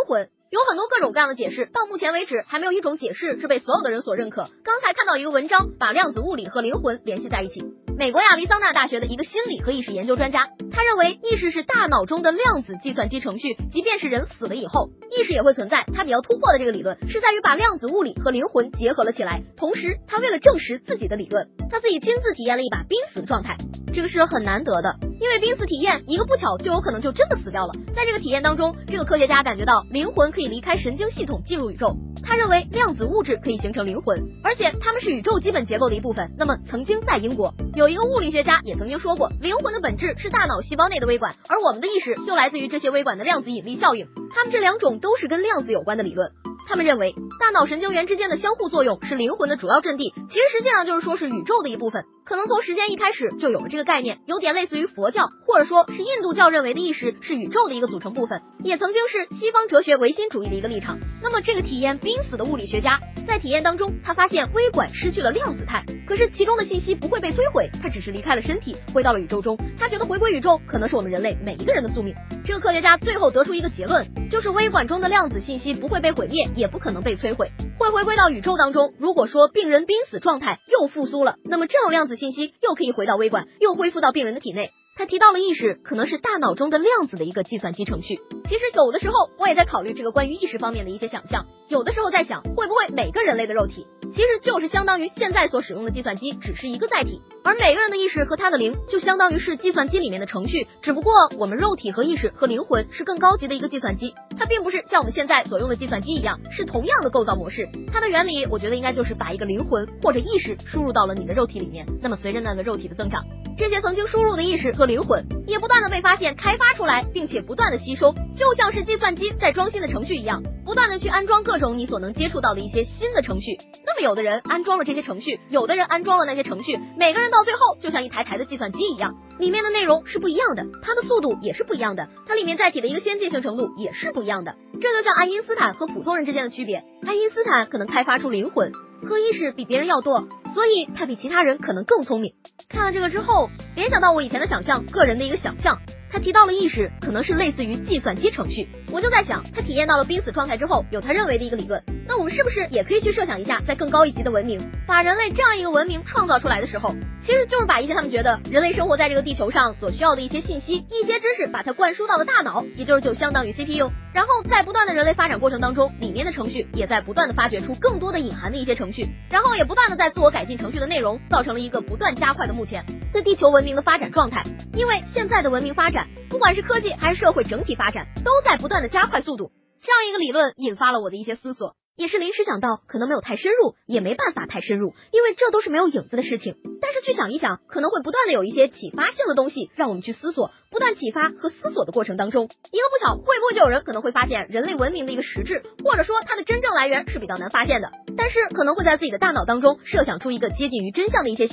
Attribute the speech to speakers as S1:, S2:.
S1: 灵魂。有很多各种各样的解释，到目前为止还没有一种解释是被所有的人所认可。刚才看到一个文章，把量子物理和灵魂联系在一起。美国亚利桑那大学的一个心理和意识研究专家，他认为意识是大脑中的量子计算机程序，即便是人死了以后，意识也会存在。他比较突破的这个理论是在于把量子物理和灵魂结合了起来。同时，他为了证实自己的理论，他自己亲自体验了一把濒死状态，这个是很难得的。因为濒死体验一个不巧就有可能就真的死掉了。在这个体验当中，这个科学家感觉到灵魂可以离开神经系统进入宇宙。他认为量子物质可以形成灵魂，而且它们是宇宙基本结构的一部分。那么曾经在英国有一个物理学家也曾经说过，灵魂的本质是大脑细胞内的微管，而我们的意识就来自于这些微管的量子引力效应。它们这两种都是跟量子有关的理论。他们认为，大脑神经元之间的相互作用是灵魂的主要阵地，其实实际上就是说是宇宙的一部分。可能从时间一开始就有了这个概念，有点类似于佛教，或者说是印度教认为的意识是宇宙的一个组成部分，也曾经是西方哲学唯心主义的一个立场。那么这个体验濒死的物理学家在体验当中，他发现微管失去了量子态，可是其中的信息不会被摧毁，他只是离开了身体，回到了宇宙中。他觉得回归宇宙可能是我们人类每一个人的宿命。这个科学家最后得出一个结论，就是微管中的量子信息不会被毁灭，也不可能被摧毁，会回归到宇宙当中。如果说病人濒死状态又复苏了，那么这种量子信息又可以回到微管，又恢复到病人的体内。他提到了意识可能是大脑中的量子的一个计算机程序。其实有的时候我也在考虑这个关于意识方面的一些想象，有的时候在想会不会每个人类的肉体其实就是相当于现在所使用的计算机，只是一个载体，而每个人的意识和他的灵就相当于是计算机里面的程序，只不过我们肉体和意识和灵魂是更高级的一个计算机，它并不是像我们现在所用的计算机一样是同样的构造模式。它的原理我觉得应该就是把一个灵魂或者意识输入到了你的肉体里面，那么随着那个肉体的增长。这些曾经输入的意识和灵魂也不断的被发现、开发出来，并且不断的吸收，就像是计算机在装新的程序一样，不断的去安装各种你所能接触到的一些新的程序。那么有的人安装了这些程序，有的人安装了那些程序，每个人到最后就像一台台的计算机一样，里面的内容是不一样的，它的速度也是不一样的，它里面载体的一个先进性程度也是不一样的。这就像爱因斯坦和普通人之间的区别，爱因斯坦可能开发出灵魂。和意识比别人要多，所以他比其他人可能更聪明。看了这个之后，联想到我以前的想象，个人的一个想象。他提到了意识可能是类似于计算机程序，我就在想，他体验到了濒死状态之后，有他认为的一个理论，那我们是不是也可以去设想一下，在更高一级的文明，把人类这样一个文明创造出来的时候，其实就是把一些他们觉得人类生活在这个地球上所需要的一些信息、一些知识，把它灌输到了大脑，也就是就相当于 CPU，然后在不断的人类发展过程当中，里面的程序也在不断的发掘出更多的隐含的一些程序，然后也不断的在自我改进程序的内容，造成了一个不断加快的目前在地球文明的发展状态。因为现在的文明发展。不管是科技还是社会整体发展，都在不断的加快速度。这样一个理论引发了我的一些思索，也是临时想到，可能没有太深入，也没办法太深入，因为这都是没有影子的事情。但是去想一想，可能会不断的有一些启发性的东西让我们去思索。不断启发和思索的过程当中，一个不巧，会不会就有人可能会发现人类文明的一个实质，或者说它的真正来源是比较难发现的，但是可能会在自己的大脑当中设想出一个接近于真相的一些。